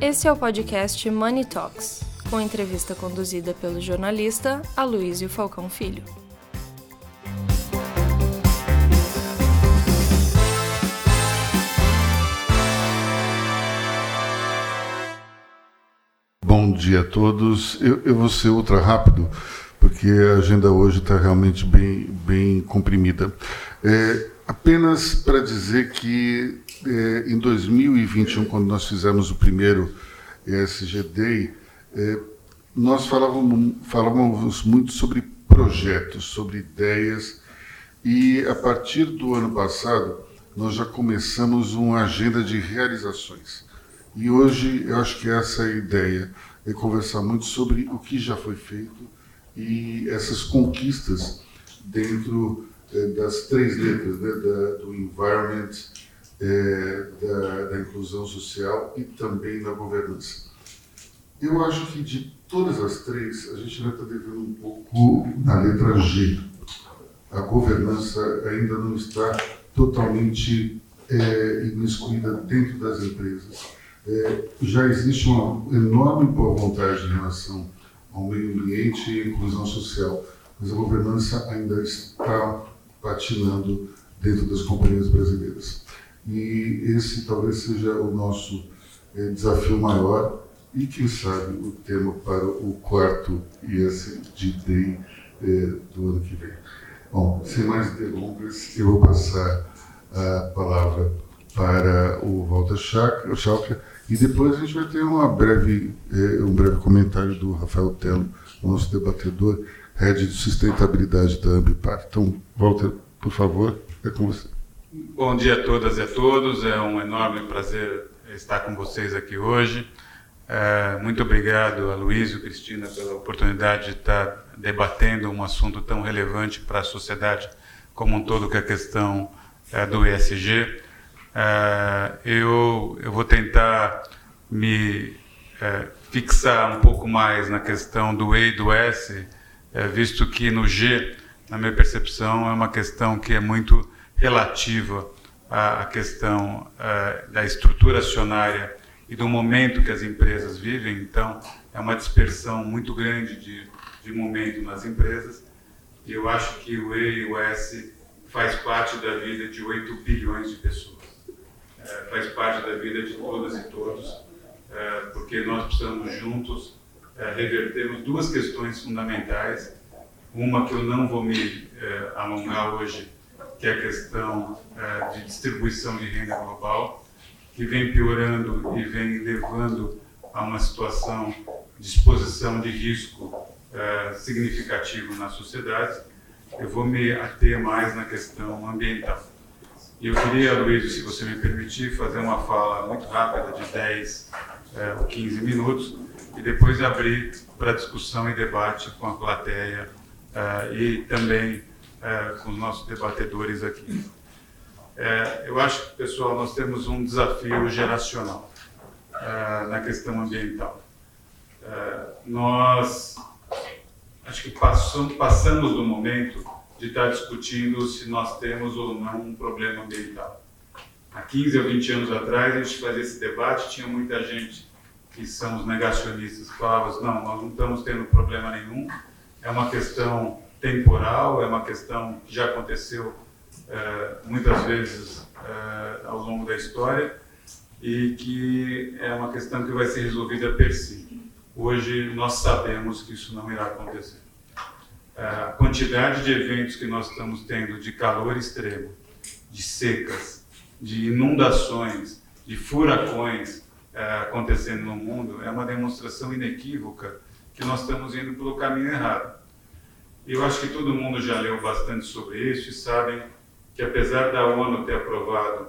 Esse é o podcast Money Talks, com entrevista conduzida pelo jornalista Aloysio Falcão Filho. Bom dia a todos. Eu, eu vou ser ultra rápido, porque a agenda hoje está realmente bem, bem comprimida. É, apenas para dizer que é, em 2021, quando nós fizemos o primeiro ESG Day, é, nós falávamos, falávamos muito sobre projetos, sobre ideias, e a partir do ano passado, nós já começamos uma agenda de realizações. E hoje eu acho que essa é a ideia, é conversar muito sobre o que já foi feito e essas conquistas dentro é, das três letras, né, da, do environment, é, da, da, inclusão social e também da governança. Eu acho que de todas as três, a gente ainda está devendo um pouco na letra G. A governança ainda não está totalmente é, imiscuída dentro das empresas. É, já existe uma enorme boa vontade em relação ao meio ambiente e à inclusão social, mas a governança ainda está patinando dentro das companhias brasileiras. E esse talvez seja o nosso é, desafio maior e, quem sabe, o tema para o quarto ISD Day é, do ano que vem. Bom, sem mais delongas, eu vou passar a palavra para o Walter Schalker e depois a gente vai ter uma breve, é, um breve comentário do Rafael Telo, nosso debatedor, head de sustentabilidade da Ambipar. Então, Walter, por favor, é com você. Bom dia a todas e a todos. É um enorme prazer estar com vocês aqui hoje. É, muito obrigado a Luiz e Cristina pela oportunidade de estar debatendo um assunto tão relevante para a sociedade como um todo, que é a questão é, do ESG. É, eu, eu vou tentar me fixar um pouco mais na questão do E e do S, visto que no G, na minha percepção, é uma questão que é muito relativa à, questão uh, da estrutura acionária e do momento que as empresas vivem. Então, é uma dispersão muito grande de, de momento nas empresas. E eu acho que o E e o S faz parte da vida de 8 bilhões de pessoas. Uh, faz parte da vida de todas e todos, uh, porque nós precisamos juntos revertermos duas questões fundamentais. Uma que eu não vou me alongar hoje, que é a questão é, de distribuição de renda global, que vem piorando e vem levando a uma situação de exposição de risco é, significativo na sociedade. Eu vou me ater mais na questão ambiental. E eu queria, Luiz, se você me permitir, fazer uma fala muito rápida de 10 é, ou 15 minutos e depois abrir para discussão e debate com a plateia e também é, com os nossos debatedores aqui. É, eu acho que, pessoal, nós temos um desafio geracional é, na questão ambiental. É, nós, acho que passamos, passamos do momento de estar discutindo se nós temos ou não um problema ambiental. Há 15 ou 20 anos atrás, a gente fazia esse debate, tinha muita gente que são os negacionistas que falavam, não, nós não estamos tendo problema nenhum, é uma questão temporal, é uma questão que já aconteceu é, muitas vezes é, ao longo da história e que é uma questão que vai ser resolvida per si. Hoje nós sabemos que isso não irá acontecer. É, a quantidade de eventos que nós estamos tendo de calor extremo, de secas, de inundações, de furacões acontecendo no mundo é uma demonstração inequívoca que nós estamos indo pelo caminho errado. Eu acho que todo mundo já leu bastante sobre isso e sabem que, apesar da ONU ter aprovado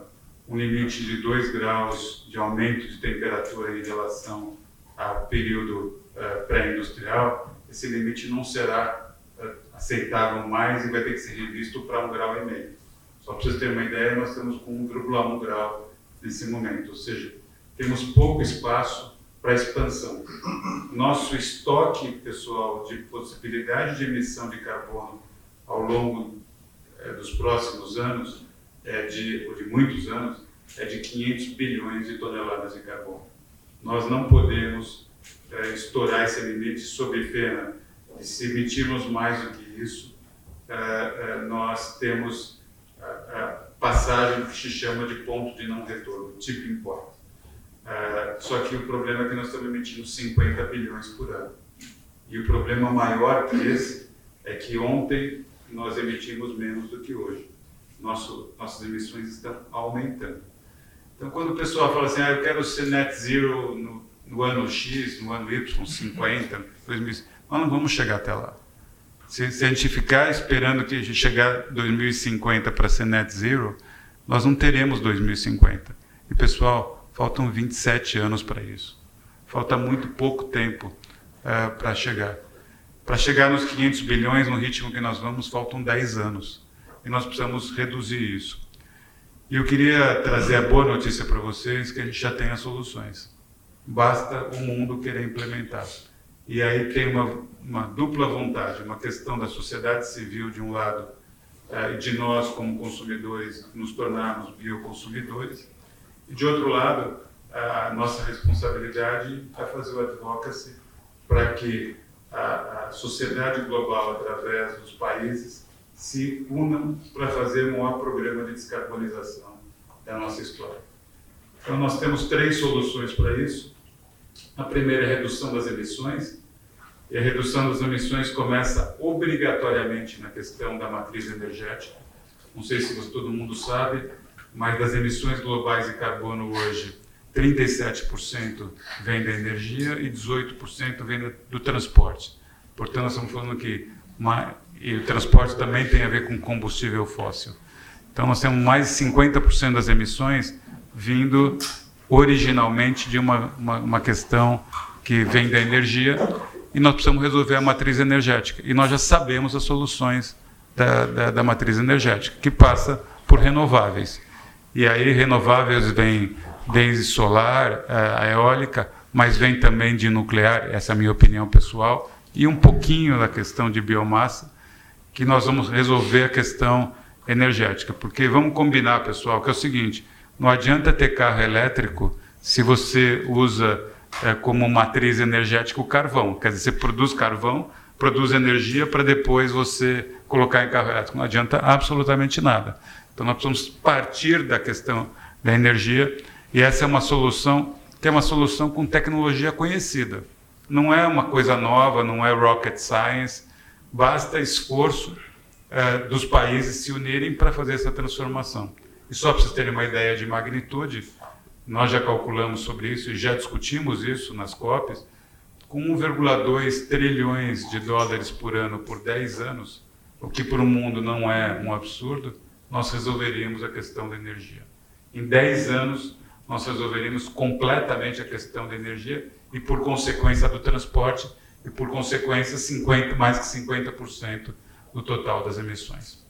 um limite de 2 graus de aumento de temperatura em relação ao período uh, pré-industrial, esse limite não será uh, aceitável mais e vai ter que ser revisto para um grau e meio. Só para vocês terem uma ideia, nós estamos com 1,1 grau nesse momento, ou seja, temos pouco espaço para expansão. Nosso estoque, pessoal, de possibilidade de emissão de carbono ao longo é, dos próximos anos, é de, ou de muitos anos, é de 500 bilhões de toneladas de carbono. Nós não podemos é, estourar esse limite sob pena de se emitirmos mais do que isso, é, é, nós temos a, passagem que se chama de ponto de não retorno, tipping point. É, só que o problema é que nós estamos emitindo 50 bilhões por ano. E o problema maior que esse é que ontem nós emitimos menos do que hoje. Nosso, nossas emissões estão aumentando. Então, quando o pessoal fala assim, ah, eu quero ser net zero no, no ano X, no ano Y, 50, 2000, nós não vamos chegar até lá. Se, se a gente ficar esperando que a gente chegar 2050 para ser net zero, nós não teremos 2050. E pessoal, faltam 27 anos para isso. Falta muito pouco tempo uh, para chegar. Para chegar nos 500 bilhões no ritmo que nós vamos, faltam 10 anos. E nós precisamos reduzir isso. E eu queria trazer a boa notícia para vocês que a gente já tem as soluções. Basta o mundo querer implementar. E aí tem uma, uma dupla vontade, uma questão da sociedade civil de um lado eh, e de nós como consumidores nos tornarmos bioconsumidores e de outro lado a nossa responsabilidade é fazer o advocacy para que a, a sociedade global através dos países se unam para fazer um maior programa de descarbonização da nossa história. Então, nós temos três soluções para isso. A primeira é a redução das emissões, e a redução das emissões começa obrigatoriamente na questão da matriz energética. Não sei se todo mundo sabe, mas das emissões globais de carbono hoje, 37% vem da energia e 18% vem do transporte. Portanto, nós estamos falando que e o transporte também tem a ver com combustível fóssil. Então nós temos mais de 50% das emissões vindo originalmente de uma, uma, uma, questão que vem da energia e nós precisamos resolver a matriz energética. E nós já sabemos as soluções da, da, da matriz energética, que passa por renováveis. E aí renováveis vem desde solar, a eólica, mas vem também de nuclear, essa é a minha opinião pessoal, e um pouquinho da questão de biomassa, que nós vamos resolver a questão energética. Porque vamos combinar, pessoal, que é o seguinte: não adianta ter carro elétrico se você usa é, como matriz energética o carvão. Quer dizer, você produz carvão, produz energia para depois você colocar em carro elétrico. Não adianta absolutamente nada. Então nós precisamos partir da questão da energia e essa é uma solução que é uma solução com tecnologia conhecida. Não é uma coisa nova, não é rocket science basta esforço é, dos países se unirem para fazer essa transformação. E só para vocês terem uma ideia de magnitude, nós já calculamos sobre isso e já discutimos isso nas COPs, com 1,2 trilhões de dólares por ano por 10 anos, o que para o mundo não é um absurdo, nós resolveríamos a questão da energia. Em 10 anos, nós resolveríamos completamente a questão da energia e, por consequência, do transporte e, por consequência, 50, mais que 50% do total das emissões.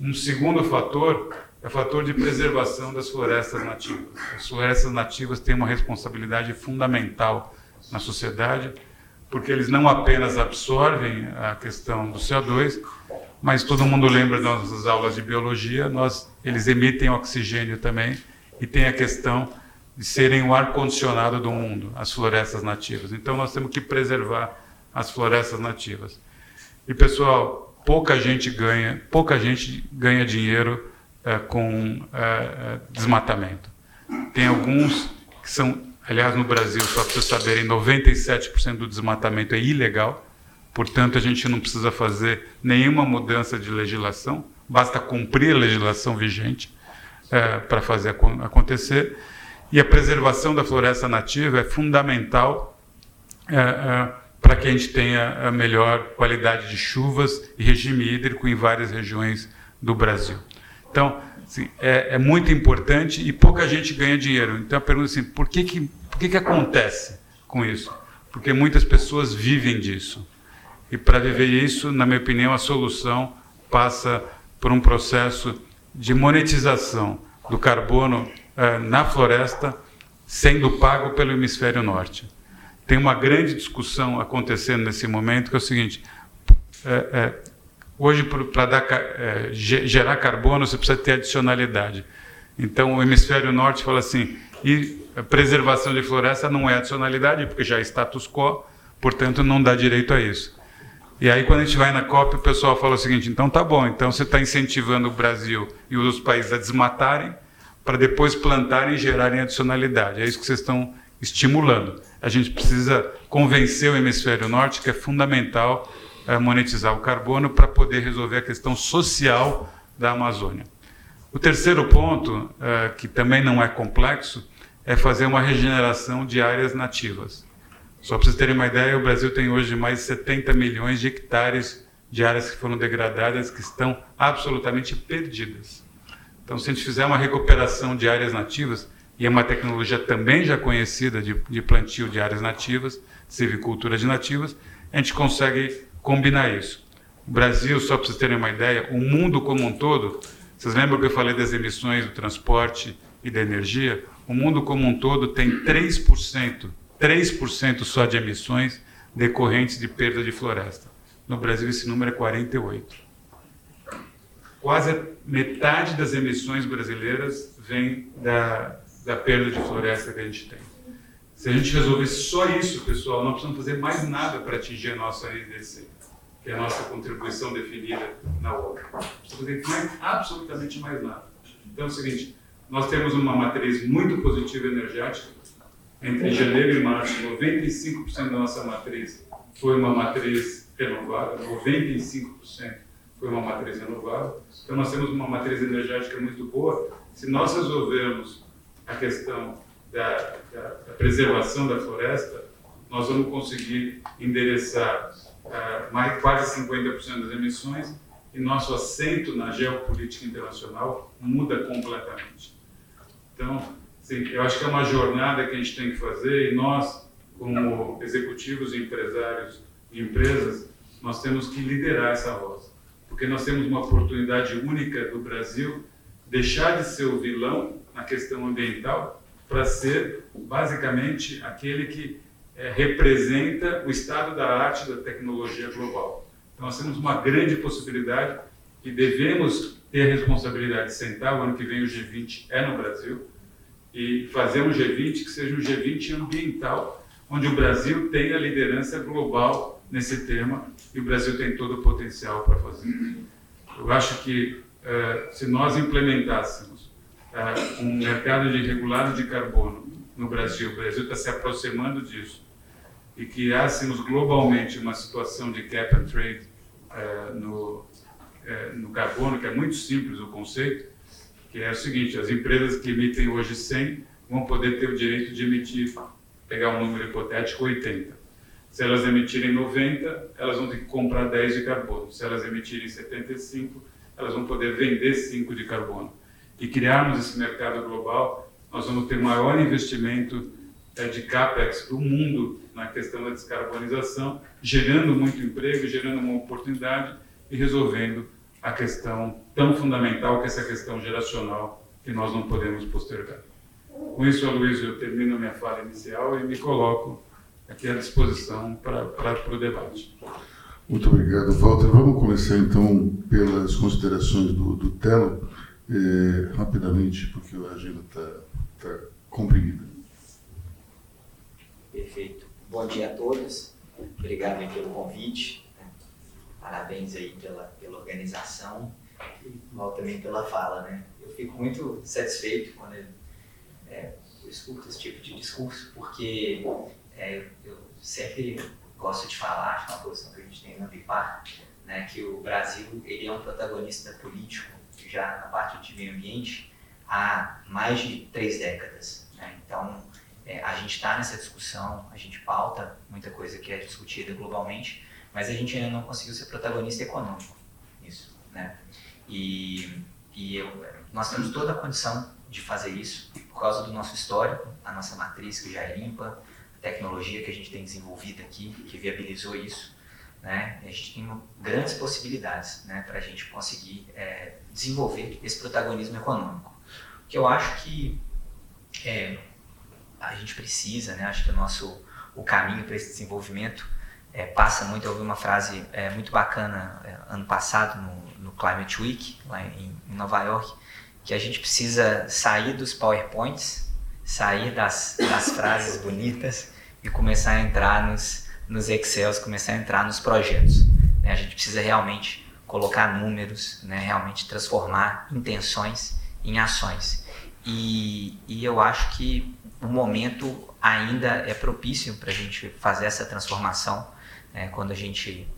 Um segundo fator é o fator de preservação das florestas nativas. As florestas nativas têm uma responsabilidade fundamental na sociedade, porque eles não apenas absorvem a questão do CO2, mas todo mundo lembra das nossas aulas de biologia, nós, eles emitem oxigênio também e tem a questão de serem o ar-condicionado do mundo, as florestas nativas. Então nós temos que preservar as florestas nativas. E pessoal, pouca gente ganha, pouca gente ganha dinheiro é, com é, desmatamento. Tem alguns que são, aliás, no Brasil, só para vocês saberem, 97% do desmatamento é ilegal. Portanto, a gente não precisa fazer nenhuma mudança de legislação, basta cumprir a legislação vigente é, para fazer acontecer. E a preservação da floresta nativa é fundamental é, é, para que a gente tenha a melhor qualidade de chuvas e regime hídrico em várias regiões do Brasil. Então, assim, é, é, muito importante e pouca gente ganha dinheiro. Então, a pergunta é assim, por que, que, que, que acontece com isso? Porque muitas pessoas vivem disso. E para viver isso, na minha opinião, a solução passa por um processo de monetização do carbono é, na floresta sendo pago pelo hemisfério norte. Tem uma grande discussão acontecendo nesse momento que é o seguinte: é, é, hoje para gerar carbono você precisa ter adicionalidade. Então o hemisfério norte fala assim: E a preservação de floresta não é adicionalidade, porque já é status quo, portanto não dá direito a isso. E aí quando a gente vai na COP, o pessoal fala o seguinte, então tá bom, então você está incentivando o Brasil e os países a desmatarem para depois plantarem e gerarem adicionalidade. É isso que vocês estão estimulando. A gente precisa convencer o hemisfério norte que é fundamental é, monetizar o carbono para poder resolver a questão social da Amazônia. O terceiro ponto, é, que também não é complexo, é fazer uma regeneração de áreas nativas. Só para vocês terem uma ideia, o Brasil tem hoje mais de 70 milhões de hectares de áreas que foram degradadas, que estão absolutamente perdidas. Então, se a gente fizer uma recuperação de áreas nativas, e é uma tecnologia também já conhecida de, de plantio de áreas nativas, silvicultura de nativas, a gente consegue combinar isso. O Brasil, só para vocês terem uma ideia, o mundo como um todo, vocês lembram que eu falei das emissões do transporte e da energia? O mundo como um todo tem 3%, 3% só de emissões decorrentes de perda de floresta. No Brasil esse número é 48. Quase metade das emissões brasileiras vem da, da perda de floresta que a gente tem. Se a gente resolver só isso, pessoal, não precisamos fazer mais nada para atingir a nossa IDC, que é a nossa contribuição definida na obra. Não precisamos fazer absolutamente mais nada. Então é o seguinte, nós temos uma matriz muito positiva energética. Entre janeiro e março, 95% da nossa matriz foi uma matriz renovável, 95% foi uma matriz renovável. Então nós temos uma matriz energética muito boa. Se nós resolvermos a questão da, da, da preservação da floresta, nós vamos conseguir endereçar uh, mais, quase 50% das emissões e nosso assento na geopolítica internacional muda completamente. Então, eu acho que é uma jornada que a gente tem que fazer e nós, como executivos e empresários de empresas, nós temos que liderar essa voz, porque nós temos uma oportunidade única do Brasil deixar de ser o vilão na questão ambiental para ser basicamente aquele que é, representa o estado da arte da tecnologia global. Então nós temos uma grande possibilidade e devemos ter a responsabilidade de sentar, o ano que vem o G20 é no Brasil, e fazer um G20 que seja um G20 ambiental, onde o Brasil tenha liderança global nesse tema e o Brasil tem todo o potencial para fazer. Eu acho que uh, se nós implementássemos uh, um mercado de regulado de carbono no Brasil, o Brasil está se aproximando disso, e criássemos globalmente uma situação de cap and trade uh, no, uh, no carbono, que é muito simples o conceito, que é o seguinte, as empresas que emitem hoje 100 vão poder ter o direito de emitir, pegar um número hipotético, 80. Se elas emitirem 90, elas vão ter que comprar 10 de carbono. Se elas emitirem 75, elas vão poder vender 5 de carbono e criarmos esse mercado global, nós vamos ter maior investimento é, de capex do mundo na questão da descarbonização, gerando muito emprego, gerando uma oportunidade e resolvendo a questão tão fundamental que é essa questão geracional que nós não podemos postergar. Com isso, Aloysio, eu termino a minha fala inicial e me coloco aqui à disposição para, para o debate. Muito obrigado, Walter. Vamos começar então pelas considerações do, do Telo é, rapidamente, porque a agenda está tá comprimida. Perfeito. Bom dia a todos. Obrigado pelo convite. Parabéns aí pela, pela organização e mal também pela fala, né? Eu fico muito satisfeito quando eu, é, eu escuto esse tipo de discurso, porque é, eu sempre gosto de falar, acho uma posição que a gente tem na Bipar, né, que o Brasil ele é um protagonista político já na parte de meio ambiente há mais de três décadas. Né? Então, é, a gente está nessa discussão, a gente pauta muita coisa que é discutida globalmente, mas a gente ainda não conseguiu ser protagonista econômico nisso. Né? E, e eu, nós temos toda a condição de fazer isso por causa do nosso histórico, a nossa matriz que já é limpa, a tecnologia que a gente tem desenvolvido aqui, que viabilizou isso. Né? A gente tem grandes possibilidades né, para a gente conseguir é, desenvolver esse protagonismo econômico. O que eu acho que é, a gente precisa, né? acho que o nosso o caminho para esse desenvolvimento é, passa muito. Eu ouvi uma frase é, muito bacana é, ano passado no, no, Climate Week, lá em, em Nova York, que a gente precisa sair dos PowerPoints, sair das, das frases bonitas e começar a entrar nos, nos Excels, começar a entrar nos projetos. Né? A gente precisa realmente colocar números, né? realmente transformar intenções em ações. E, e eu acho que o momento ainda é propício para a gente fazer essa transformação. Né? Quando a gente,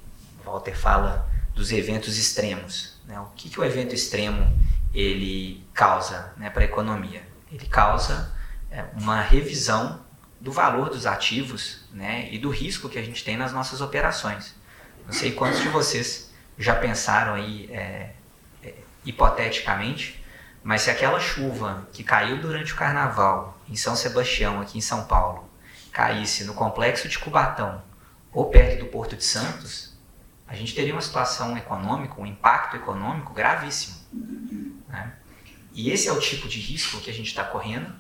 Walter fala dos eventos extremos. Né? O que, que o evento extremo ele causa né, para a economia? Ele causa é, uma revisão do valor dos ativos né, e do risco que a gente tem nas nossas operações. Não sei quantos de vocês já pensaram aí é, é, hipoteticamente, mas se aquela chuva que caiu durante o carnaval em São Sebastião, aqui em São Paulo, caísse no complexo de Cubatão ou perto do Porto de Santos, a gente teria uma situação econômica, um impacto econômico gravíssimo. Né? E esse é o tipo de risco que a gente está correndo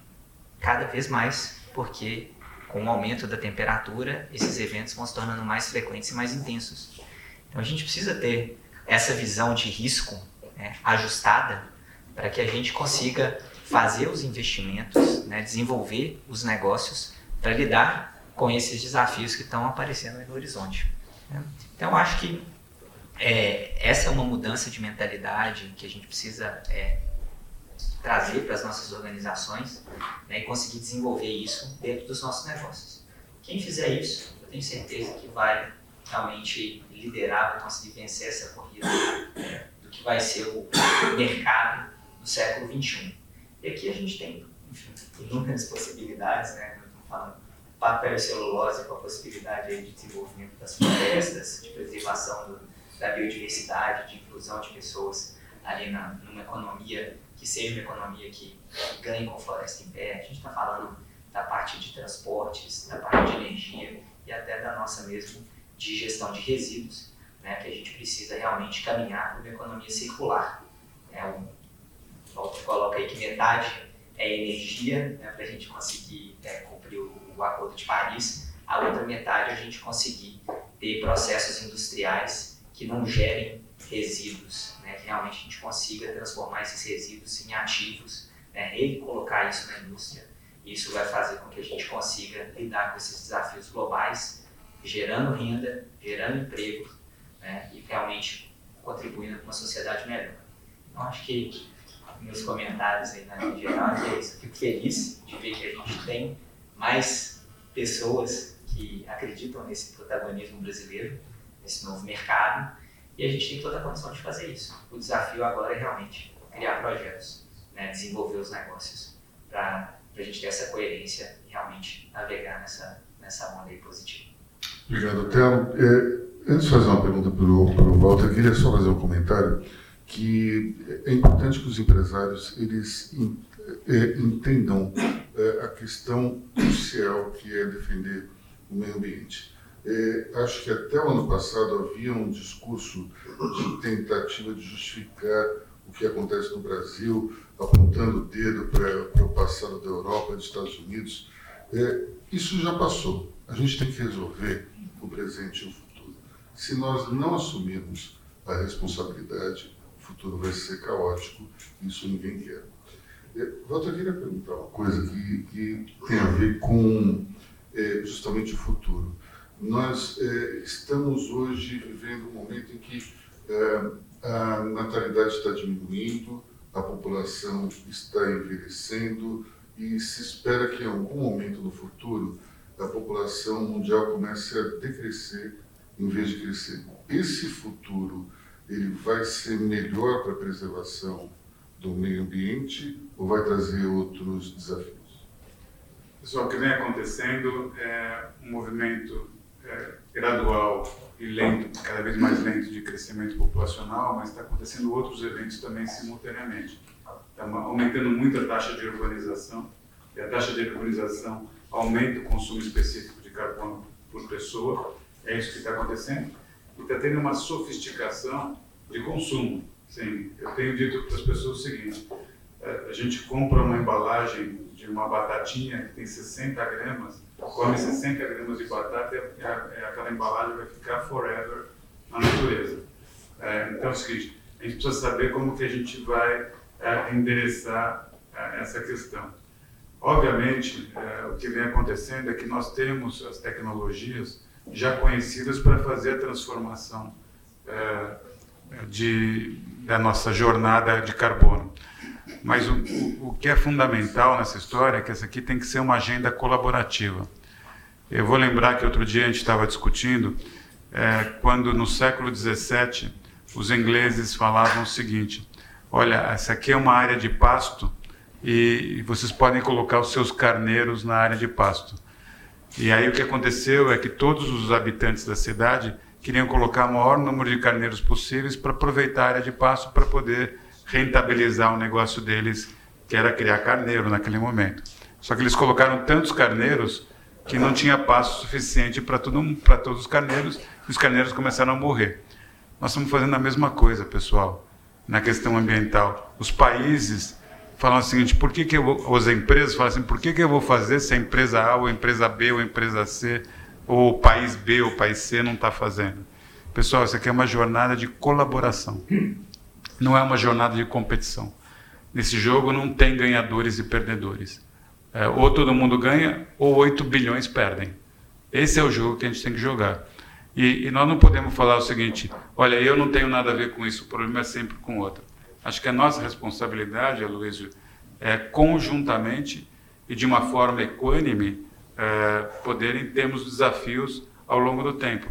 cada vez mais, porque com o aumento da temperatura, esses eventos vão se tornando mais frequentes e mais intensos. Então a gente precisa ter essa visão de risco né, ajustada para que a gente consiga fazer os investimentos, né, desenvolver os negócios para lidar com esses desafios que estão aparecendo no horizonte. Né? Então acho que é, essa é uma mudança de mentalidade que a gente precisa é, trazer para as nossas organizações né, e conseguir desenvolver isso dentro dos nossos negócios. Quem fizer isso, eu tenho certeza que vai realmente liderar, vai conseguir vencer essa corrida do que vai ser o mercado do século XXI. E aqui a gente tem enfim, inúmeras possibilidades, né? Estamos falando papel e celulose com a possibilidade de desenvolvimento das florestas, de preservação do, da biodiversidade, de inclusão de pessoas ali na, numa economia que seja uma economia que, que ganhe com floresta em pé. A gente está falando da parte de transportes, da parte de energia e até da nossa mesmo de gestão de resíduos, né, que a gente precisa realmente caminhar para uma economia circular. É um, coloca aí que metade é energia, né, para a gente conseguir é, cumprir o, o Acordo de Paris, a outra metade a gente conseguir ter processos industriais que não gerem resíduos, né, que realmente a gente consiga transformar esses resíduos em ativos, né, colocar isso na indústria. Isso vai fazer com que a gente consiga lidar com esses desafios globais, gerando renda, gerando emprego né, e realmente contribuindo para uma sociedade melhor. Então, acho que meus comentários aí na geral é isso. Fico feliz de ver que a gente tem mais pessoas que acreditam nesse protagonismo brasileiro, nesse novo mercado, e a gente tem toda a condição de fazer isso. O desafio agora é realmente criar projetos, né, desenvolver os negócios, para a gente ter essa coerência e realmente navegar nessa, nessa onda aí positiva. Obrigado, Telo. É, antes de fazer uma pergunta para o Walter, eu queria só fazer um comentário que é importante que os empresários eles é, entendam a questão crucial que é defender o meio ambiente. É, acho que até o ano passado havia um discurso de tentativa de justificar o que acontece no Brasil, apontando o dedo para o passado da Europa, dos Estados Unidos. É, isso já passou. A gente tem que resolver o presente e o futuro. Se nós não assumirmos a responsabilidade, o futuro vai ser caótico. Isso ninguém quer. É, Walter, eu queria perguntar uma coisa que, que tem a ver com é, justamente o futuro. Nós é, estamos hoje vivendo um momento em que é, a natalidade está diminuindo, a população está envelhecendo e se espera que em algum momento no futuro a população mundial comece a decrescer em vez de crescer. Esse futuro ele vai ser melhor para a preservação do meio ambiente ou vai trazer outros desafios? Pessoal, o que vem acontecendo é um movimento é, gradual e lento, cada vez mais lento de crescimento populacional, mas está acontecendo outros eventos também simultaneamente. Está aumentando muito a taxa de urbanização, e a taxa de urbanização aumenta o consumo específico de carbono por pessoa, é isso que está acontecendo, e está tendo uma sofisticação de consumo. Sim, eu tenho dito para as pessoas o seguinte, é, a gente compra uma embalagem de uma batatinha que tem 60 gramas, come 60 gramas de batata e aquela embalagem vai ficar forever na natureza. É, então é o seguinte, a gente precisa saber como que a gente vai é, endereçar essa questão. Obviamente, o que vem acontecendo é que nós temos as tecnologias já conhecidas para fazer a transformação de, da nossa jornada de carbono. Mas o, o, que é fundamental nessa história é que essa aqui tem que ser uma agenda colaborativa. Eu vou lembrar que outro dia a gente estava discutindo é, quando no século XVII os ingleses falavam o seguinte: olha, essa aqui é uma área de pasto e vocês podem colocar os seus carneiros na área de pasto. E aí o que aconteceu é que todos os habitantes da cidade queriam colocar o maior número de carneiros possíveis para aproveitar a área de pasto para poder rentabilizar o negócio deles, que era criar carneiro naquele momento. Só que eles colocaram tantos carneiros que não tinha pasto suficiente para todos os carneiros e os carneiros começaram a morrer. Nós estamos fazendo a mesma coisa, pessoal, na questão ambiental. Os países falam o seguinte: por que, que eu, as empresas falam assim, por que, que eu vou fazer se a empresa A, ou a empresa B, ou a empresa C, ou o país B, ou o país C não está fazendo? Pessoal, isso aqui é uma jornada de colaboração, não é uma jornada de competição. Nesse jogo não tem ganhadores e perdedores. É, ou todo mundo ganha, ou 8 bilhões perdem. Esse é o jogo que a gente tem que jogar. E, e, nós não podemos falar o seguinte: olha, eu não tenho nada a ver com isso, o problema é sempre com o outro. Acho que a nossa responsabilidade, Aloysio, é conjuntamente e de uma forma equânime é, poderem termos desafios ao longo do tempo.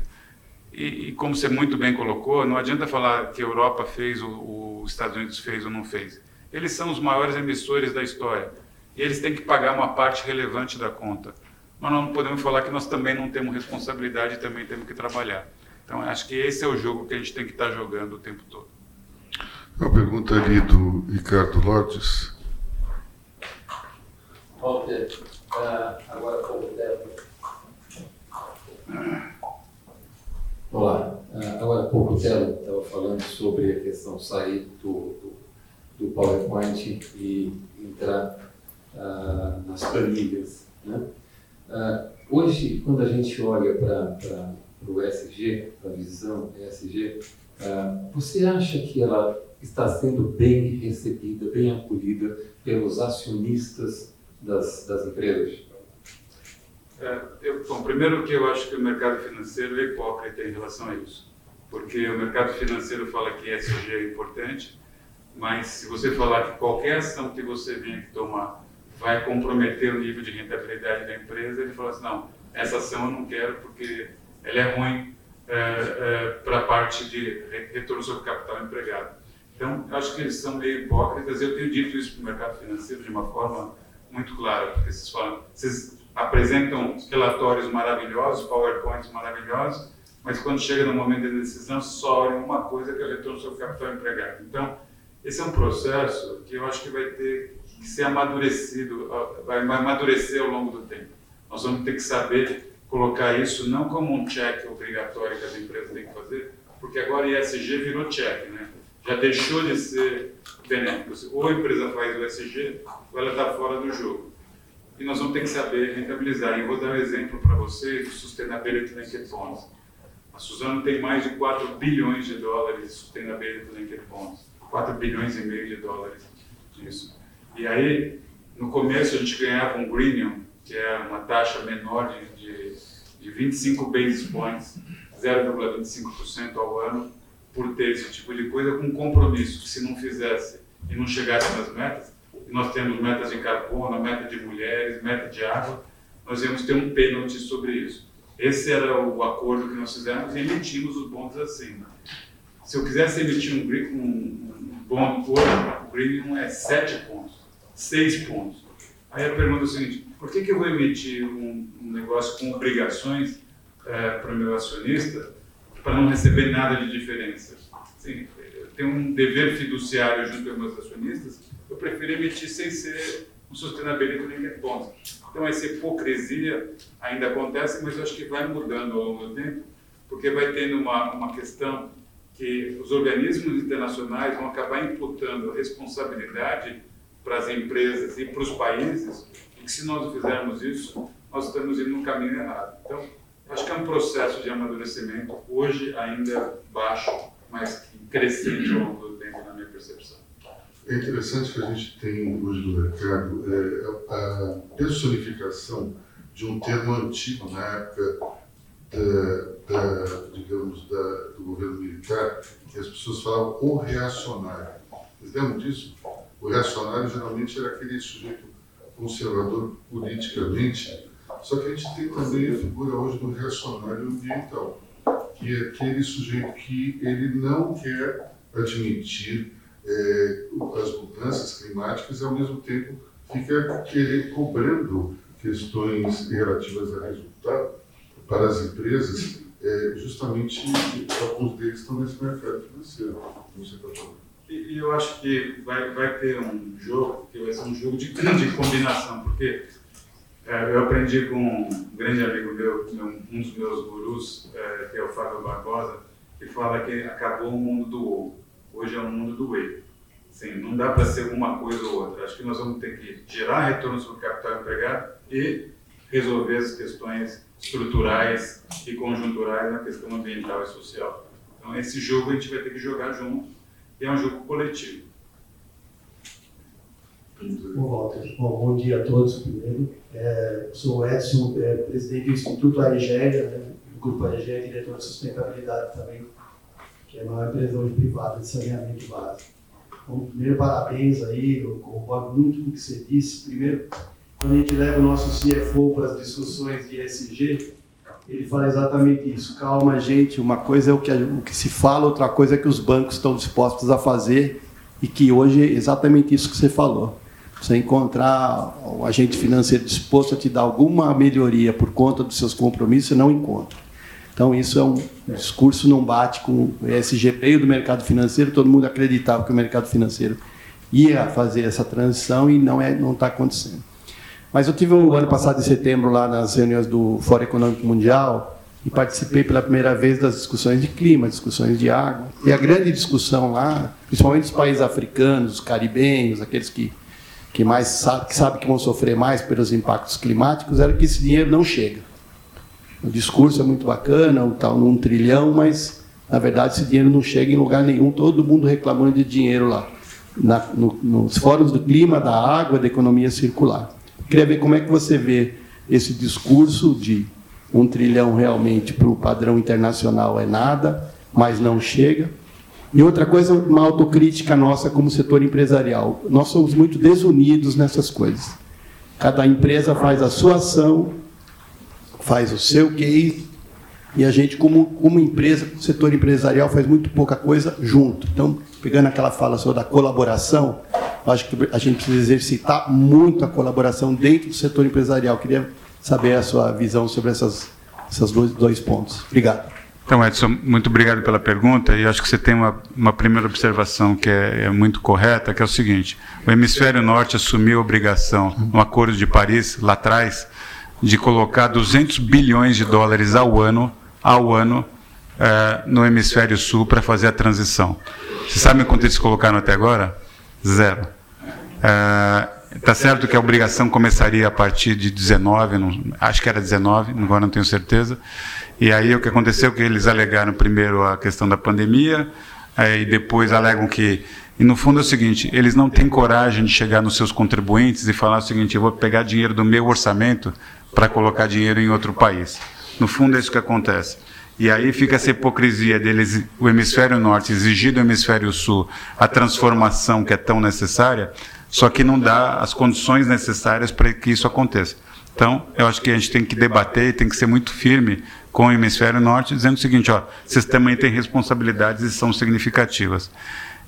E, e, como você muito bem colocou, não adianta falar que a Europa fez, ou os Estados Unidos fez ou não fez. Eles são os maiores emissores da história. E eles têm que pagar uma parte relevante da conta. Mas nós não podemos falar que nós também não temos responsabilidade e também temos que trabalhar. Então, acho que esse é o jogo que a gente tem que estar jogando o tempo todo. Uma pergunta ali do Ricardo Lordes. Walter, uh, agora como deve. Olá, uh, agora pouco o Telo estava falando sobre a questão sair do, do, do PowerPoint e entrar uh, nas planilhas. Né? hoje, quando a gente olha para o ESG, para a visão ESG, você acha que ela está sendo bem recebida, bem acolhida pelos acionistas das, das empresas? É, eu, bom, primeiro que eu acho que o mercado financeiro é hipócrita em relação a isso, porque o mercado financeiro fala que ESG é importante, mas se você falar que qualquer ação que você venha que tomar vai comprometer o nível de rentabilidade da empresa, ele fala assim, não, essa ação eu não quero porque ela é ruim é, é, para a parte de retorno sobre capital empregado. Então, acho que eles são meio hipócritas. Eu tenho dito isso para o mercado financeiro de uma forma muito clara, porque vocês falam, vocês apresentam relatórios maravilhosos, PowerPoints maravilhosos, mas quando chega no momento da decisão, só olham uma coisa que é o retorno sobre capital empregado. Então, esse é um processo que eu acho que vai ter que ser amadurecido, vai amadurecer ao longo do tempo. Nós vamos ter que saber colocar isso não como um check obrigatório que as empresas têm que fazer, porque agora ISG virou check, né? já deixou de ser benéfico. Ou a empresa faz o SG, ou ela está fora do jogo. E nós vamos ter que saber rentabilizar. E eu vou dar um exemplo para vocês do Sustainability Linked Bonds. A Suzano tem mais de 4 bilhões de dólares de Sustainability Linked Bonds. 4 bilhões e meio de dólares disso. E aí, no começo, a gente ganhava um greenium, que é uma taxa menor de, de, de 25 basis points, 0,25% ao ano, por ter esse tipo de coisa com compromisso, que se não fizesse e não chegasse nas metas, nós temos metas de carbono, meta de mulheres, meta de água, nós íamos ter um pênalti sobre isso. Esse era o acordo que nós fizemos e emitimos os bons assim. Se eu quisesse emitir um, green, um, um bond hoje, o green é 7 pontos, 6 pontos. Aí a pergunta é a seguinte, por que, que eu vou emitir um, um negócio com obrigações é, para o meu acionista para não receber nada de diferença. Sim, eu tenho um dever fiduciário junto aos meus acionistas, eu prefiro emitir sem ser um sustainability linked bond. Então essa hipocrisia ainda acontece, mas eu acho que vai mudando ao longo do tempo, porque vai tendo uma, uma questão que os organismos internacionais vão acabar imputando responsabilidade para as empresas e para os países, e que se nós fizermos isso, nós estamos indo no caminho errado. Então, Acho que é um processo de amadurecimento, hoje ainda baixo, mas crescente ao longo do tempo, na minha percepção. É interessante que a gente tem hoje no mercado é, a personificação de um termo antigo na época da, da digamos, da, do governo militar, que as pessoas falavam o reacionário. Vocês lembram disso? O reacionário geralmente era aquele sujeito conservador politicamente, só que a gente tem também a figura hoje do reacionário ambiental, que é aquele sujeito que ele não quer admitir é, as mudanças climáticas e ao mesmo tempo fica cobrando questões relativas a resultado para as empresas, é, justamente alguns deles estão nesse mercado financeiro, como você está falando. E, eu acho que vai, vai ter um jogo que vai ser um jogo de, combinação, porque é, eu aprendi com um grande amigo meu, um dos meus gurus, é, que é o Fábio Barbosa, que fala que acabou o mundo do ou. Hoje é o mundo do whey. Sim, não dá para ser uma coisa ou outra. Acho que nós vamos ter que gerar retorno sobre o capital empregado e resolver as questões estruturais e conjunturais na questão ambiental e social. Então, esse jogo a gente vai ter que jogar junto e é um jogo coletivo. Bom, Walter, bom, bom dia a todos primeiro. É, sou Edson, é, presidente do Instituto Arigélia, né, do Grupo Arigélia, diretor de sustentabilidade também, que é a maior empresa hoje privada de saneamento básico. Bom, primeiro, parabéns aí, eu concordo muito com o que você disse. Primeiro, quando a gente leva o nosso CFO para as discussões de ESG, ele fala exatamente isso. Calma, gente, uma coisa é o que, o que se fala, outra coisa é que os bancos estão dispostos a fazer e que hoje é exatamente isso que você falou. Você encontrar o agente financeiro disposto a te dar alguma melhoria por conta dos seus compromissos, você não encontra. Então, isso é um, discurso não bate com o ESG veio do mercado financeiro, todo mundo acreditava que o mercado financeiro ia fazer essa transição e não é, não está acontecendo. Mas eu tive o ano passado, em setembro, lá nas reuniões do Fórum Econômico Mundial e participei pela primeira vez das discussões de clima, discussões de água. E a grande discussão lá, principalmente os países africanos, os caribenhos, aqueles que, que mais sabem que, sabe que vão sofrer mais pelos impactos climáticos, era que esse dinheiro não chega. O discurso é muito bacana, o tal num trilhão, mas na verdade esse dinheiro não chega em lugar nenhum, todo mundo reclamando de dinheiro lá. Na, no, nos fóruns do clima, da água, da economia circular. Queria ver como é que você vê esse discurso de um trilhão realmente para o padrão internacional é nada, mas não chega. E outra coisa, uma autocrítica nossa como setor empresarial. Nós somos muito desunidos nessas coisas. Cada empresa faz a sua ação, faz o seu case, e a gente, como, como empresa, setor empresarial, faz muito pouca coisa junto. Então, pegando aquela fala sobre a colaboração, Acho que a gente precisa exercitar muito a colaboração dentro do setor empresarial. Queria saber a sua visão sobre essas, esses dois, dois pontos. Obrigado. Então, Edson, muito obrigado pela pergunta. E acho que você tem uma, uma primeira observação que é, é, muito correta, que é o seguinte: o hemisfério norte assumiu a obrigação, no Acordo de Paris, lá atrás, de colocar 200 bilhões de dólares ao ano, ao ano, eh, no hemisfério sul para fazer a transição. Vocês sabem quanto eles colocaram até agora? Zero. Está é, certo que a obrigação começaria a partir de 19, não, acho que era 19, agora não tenho certeza. E aí o que aconteceu é que eles alegaram primeiro a questão da pandemia, e depois alegam que. E no fundo é o seguinte: eles não têm coragem de chegar nos seus contribuintes e falar o seguinte, eu vou pegar dinheiro do meu orçamento para colocar dinheiro em outro país. No fundo é isso que acontece. E aí fica essa hipocrisia deles, o hemisfério norte exigir do hemisfério sul a transformação que é tão necessária, só que não dá as condições necessárias para que isso aconteça. Então, eu acho que a gente tem que debater e tem que ser muito firme com o hemisfério norte, dizendo o seguinte: ó, vocês também têm responsabilidades e são significativas.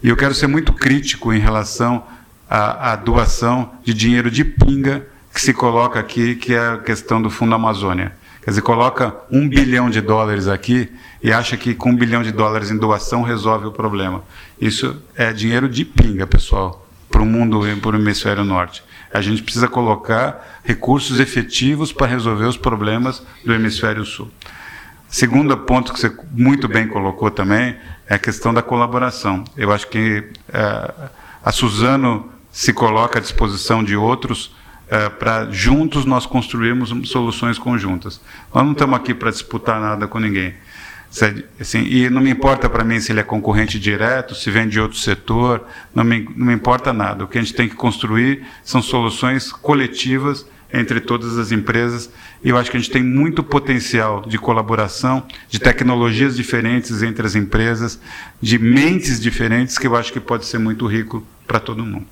E eu quero ser muito crítico em relação à, à doação de dinheiro de pinga que se coloca aqui, que é a questão do Fundo Amazônia. Quer dizer, coloca um bilhão de dólares aqui e acha que com um bilhão de dólares em doação resolve o problema. Isso é dinheiro de pinga, pessoal, para o mundo e para o hemisfério norte. A gente precisa colocar recursos efetivos para resolver os problemas do hemisfério sul. Segundo ponto que você muito bem colocou também é a questão da colaboração. Eu acho que uh, a Suzano se coloca à disposição de outros é, para juntos nós construirmos soluções conjuntas. Nós não estamos aqui para disputar nada com ninguém. Assim, e não me importa para mim se ele é concorrente direto, se vem de outro setor, não me, não me importa nada. O que a gente tem que construir são soluções coletivas entre todas as empresas. E eu acho que a gente tem muito potencial de colaboração, de tecnologias diferentes entre as empresas, de mentes diferentes, que eu acho que pode ser muito rico para todo mundo.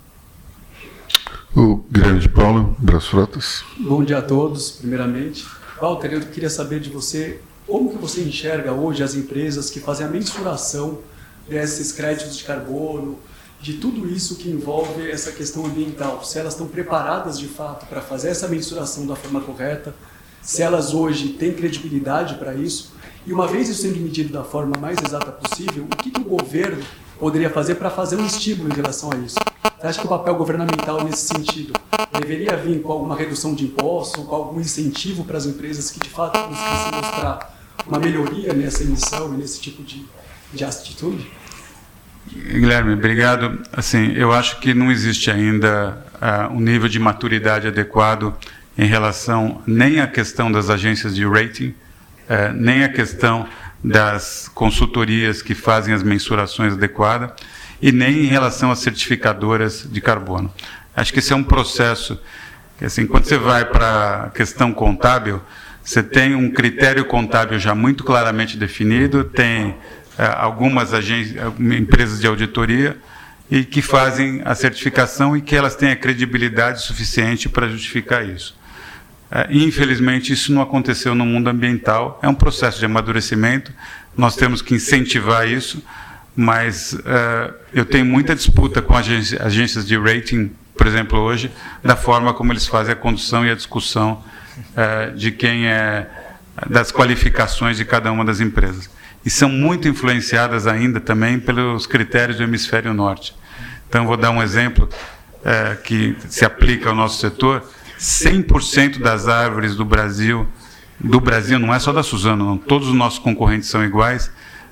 O grande Paulo Bras Frotas. Bom dia a todos, primeiramente. Walter, eu queria saber de você como que você enxerga hoje as empresas que fazem a mensuração desses créditos de carbono, de tudo isso que envolve essa questão ambiental? Se elas estão preparadas de fato para fazer essa mensuração da forma correta, se elas hoje têm credibilidade para isso, e uma vez isso sendo medido da forma mais exata possível, o que, que o governo poderia fazer para fazer um estímulo em relação a isso? Você acha que o papel governamental nesse sentido deveria vir com alguma redução de impostos, com algum incentivo para as empresas que de fato conseguissem mostrar uma melhoria nessa emissão e nesse tipo de, de atitude? Guilherme, obrigado. Assim, eu acho que não existe ainda uh, um nível de maturidade adequado em relação nem à questão das agências de rating, uh, nem à questão das consultorias que fazem as mensurações adequadas e nem em relação às certificadoras de carbono. Acho que esse é um processo que, assim, quando você vai para a questão contábil, você tem um critério contábil já muito claramente definido, tem é, algumas empresas de auditoria e que fazem a certificação e que elas têm a credibilidade suficiente para justificar isso. É, infelizmente, isso não aconteceu no mundo ambiental. É um processo de amadurecimento. Nós temos que incentivar isso, mas uh, eu tenho muita disputa com agências de rating, por exemplo, hoje, da forma como eles fazem a condução e a discussão é, de quem é das qualificações de cada uma das empresas. E são muito influenciadas ainda também pelos critérios do hemisfério norte. Então, vou dar um exemplo é, que se aplica ao nosso setor: 100% das árvores do Brasil, do Brasil, não é só da Suzano, não, todos os nossos concorrentes são iguais,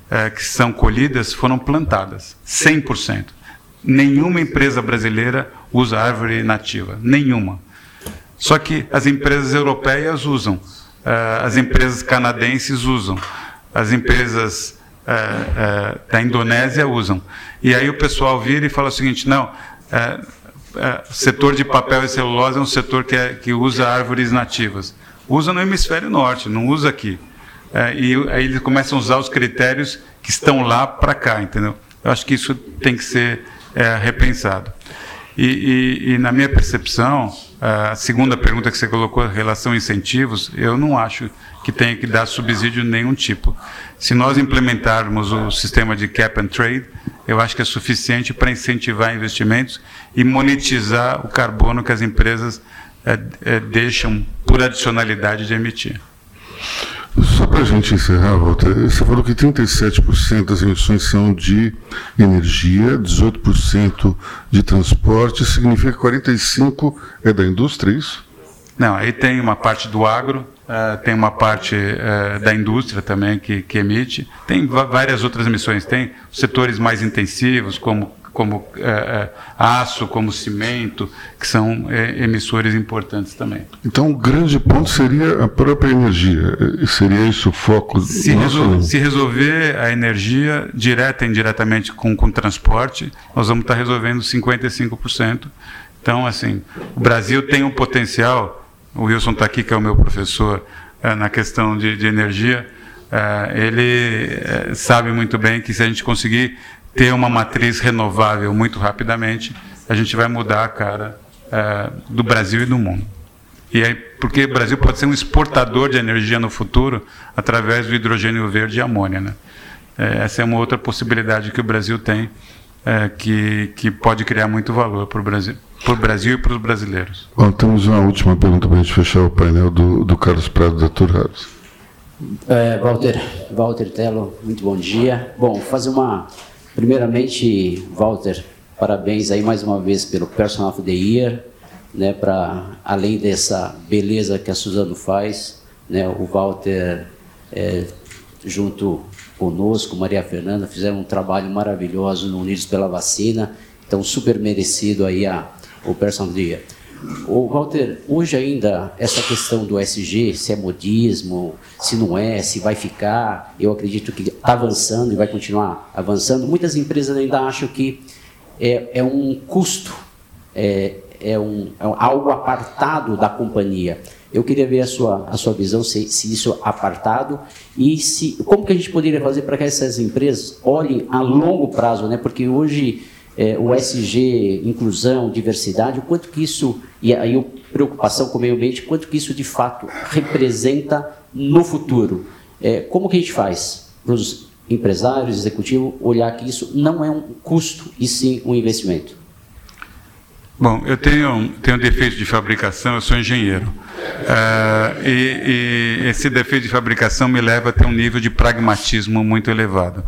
é, que são colhidas, foram plantadas. 100%. Nenhuma empresa brasileira usa árvore nativa, nenhuma. Só que as empresas europeias usam, uh, as empresas canadenses usam, as empresas uh, uh, da Indonésia usam. E aí o pessoal vira e fala o seguinte: não, setor de papel e celulose é um setor que, é, que usa árvores nativas. Usa no hemisfério norte, não usa aqui. e aí eles começam a usar os critérios que estão lá para cá, entendeu? Eu acho que isso tem que ser repensado. E, e, e, na minha percepção, a segunda pergunta que você colocou, relação a incentivos, eu não acho que tenha que dar subsídio de nenhum tipo. Se nós implementarmos o sistema de cap and trade, eu acho que é suficiente para incentivar investimentos e monetizar o carbono que as empresas é, é, deixam por adicionalidade de emitir. Só para a gente encerrar, Walter, você falou que 37% das emissões são de energia, 18% de transporte, significa que 45% é da indústria, é isso? Não, aí tem uma parte do agro, uh, tem uma parte uh, da indústria também que, que emite, tem várias outras emissões, tem setores mais intensivos, como como é, é, aço, como cimento, que são é, emissores importantes também. Então, o grande ponto seria a própria energia. Seria isso o foco? Se, resol se resolver a energia direta e indiretamente com, com transporte, nós vamos estar resolvendo 55%. Então, assim, o Brasil tem um potencial. O Wilson está aqui, que é o meu professor é, na questão de, de energia. É, ele é, sabe muito bem que se a gente conseguir ter uma matriz renovável muito rapidamente, a gente vai mudar a cara é, do Brasil e do mundo. E aí, porque o Brasil pode ser um exportador de energia no futuro através do hidrogênio verde e amônia. Né? É, essa é uma outra possibilidade que o Brasil tem, é, que, que pode criar muito valor para o Brasil, para o Brasil e para os brasileiros. Bom, temos uma última pergunta para a gente fechar o painel do, do Carlos Prado da Turrados. É, Walter, Walter Tello, muito bom dia. Bom, fazer uma Primeiramente, Walter, parabéns aí mais uma vez pelo Person of the Year, né, para além dessa beleza que a Suzano faz, né, o Walter é, junto conosco, Maria Fernanda, fizeram um trabalho maravilhoso no Unidos pela Vacina, então super merecido aí a, o Person of the Year. O Walter, hoje ainda essa questão do SG, se é modismo, se não é, se vai ficar, eu acredito que está avançando e vai continuar avançando. Muitas empresas ainda acham que é, é um custo, é, é, um, é algo apartado da companhia. Eu queria ver a sua, a sua visão, se, se isso é apartado e se, como que a gente poderia fazer para que essas empresas olhem a longo prazo, né? porque hoje é, o SG, inclusão, diversidade, o quanto que isso, e a, e a preocupação com o meio ambiente, quanto que isso de fato representa no futuro. É, como que a gente faz para os empresários, executivos, olhar que isso não é um custo e sim um investimento? Bom, eu tenho, tenho defeito de fabricação, eu sou engenheiro. Uh, e, e, esse defeito de fabricação me leva a ter um nível de pragmatismo muito elevado.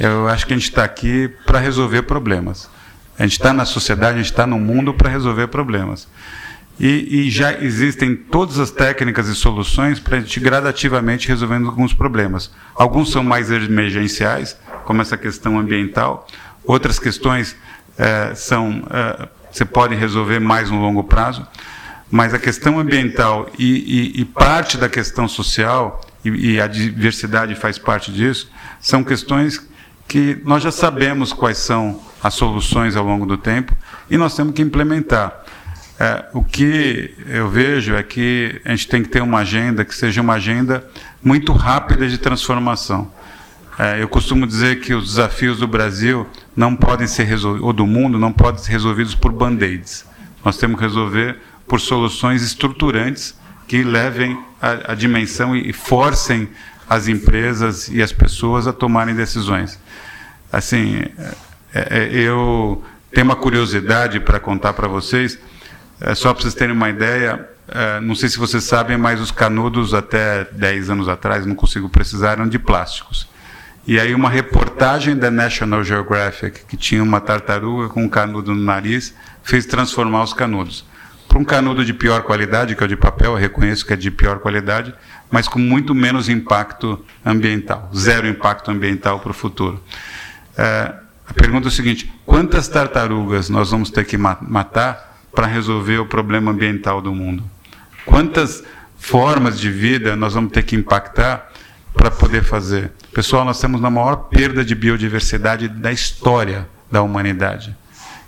Eu acho que a gente está aqui para resolver problemas. A gente está na sociedade, a gente está no mundo para resolver problemas. E, e, já existem todas as técnicas e soluções para a gente gradativamente resolvendo alguns problemas. Alguns são mais emergenciais, como essa questão ambiental. Outras questões eh, são eh, você pode resolver mais no longo prazo, mas a questão ambiental e, e, e parte da questão social, e, e a diversidade faz parte disso, são questões que nós já sabemos quais são as soluções ao longo do tempo e nós temos que implementar. É, o que eu vejo é que a gente tem que ter uma agenda que seja uma agenda muito rápida de transformação. É, eu costumo dizer que os desafios do Brasil não podem ser resolvidos, ou do mundo, não podem ser resolvidos por band-aids. Nós temos que resolver por soluções estruturantes que levem a, a dimensão e, e forcem as empresas e as pessoas a tomarem decisões. Assim, é, é, eu tenho uma curiosidade para contar para vocês, é, só para vocês terem uma ideia, não sei se vocês sabem, mas os canudos até 10 anos atrás, não consigo precisar, eram de plásticos. E aí uma reportagem da National Geographic, que tinha uma tartaruga com um canudo no nariz, fez transformar os canudos. Para um canudo de pior qualidade, que é o de papel, eu reconheço que é de pior qualidade, mas com muito menos impacto ambiental, zero impacto ambiental para o futuro. É, a pergunta é o seguinte: quantas tartarugas nós vamos ter que matar para resolver o problema ambiental do mundo? Quantas formas de vida nós vamos ter que impactar para poder fazer. Pessoal, nós temos a maior perda de biodiversidade da história da humanidade.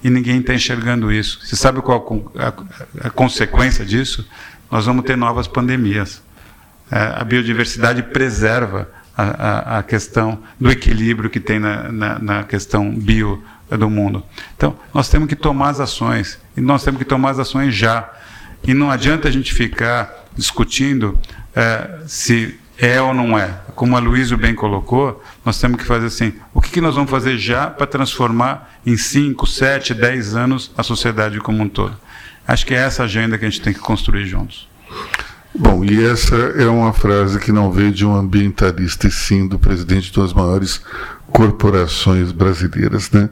E ninguém está enxergando isso. Você sabe qual a, a, consequência disso? Nós vamos ter novas pandemias. É, a biodiversidade preserva a, a, questão do equilíbrio que tem na, na, na questão bio do mundo. Então, nós temos que tomar as ações. E nós temos que tomar as ações já. E não adianta a gente ficar discutindo é, se é ou não é? Como a Luísa bem colocou, nós temos que fazer assim: o que, que nós vamos fazer já para transformar em 5, 7, 10 anos a sociedade como um todo? Acho que é essa agenda que a gente tem que construir juntos. Bom, e essa é uma frase que não veio de um ambientalista, e sim do presidente de das maiores corporações brasileiras, né?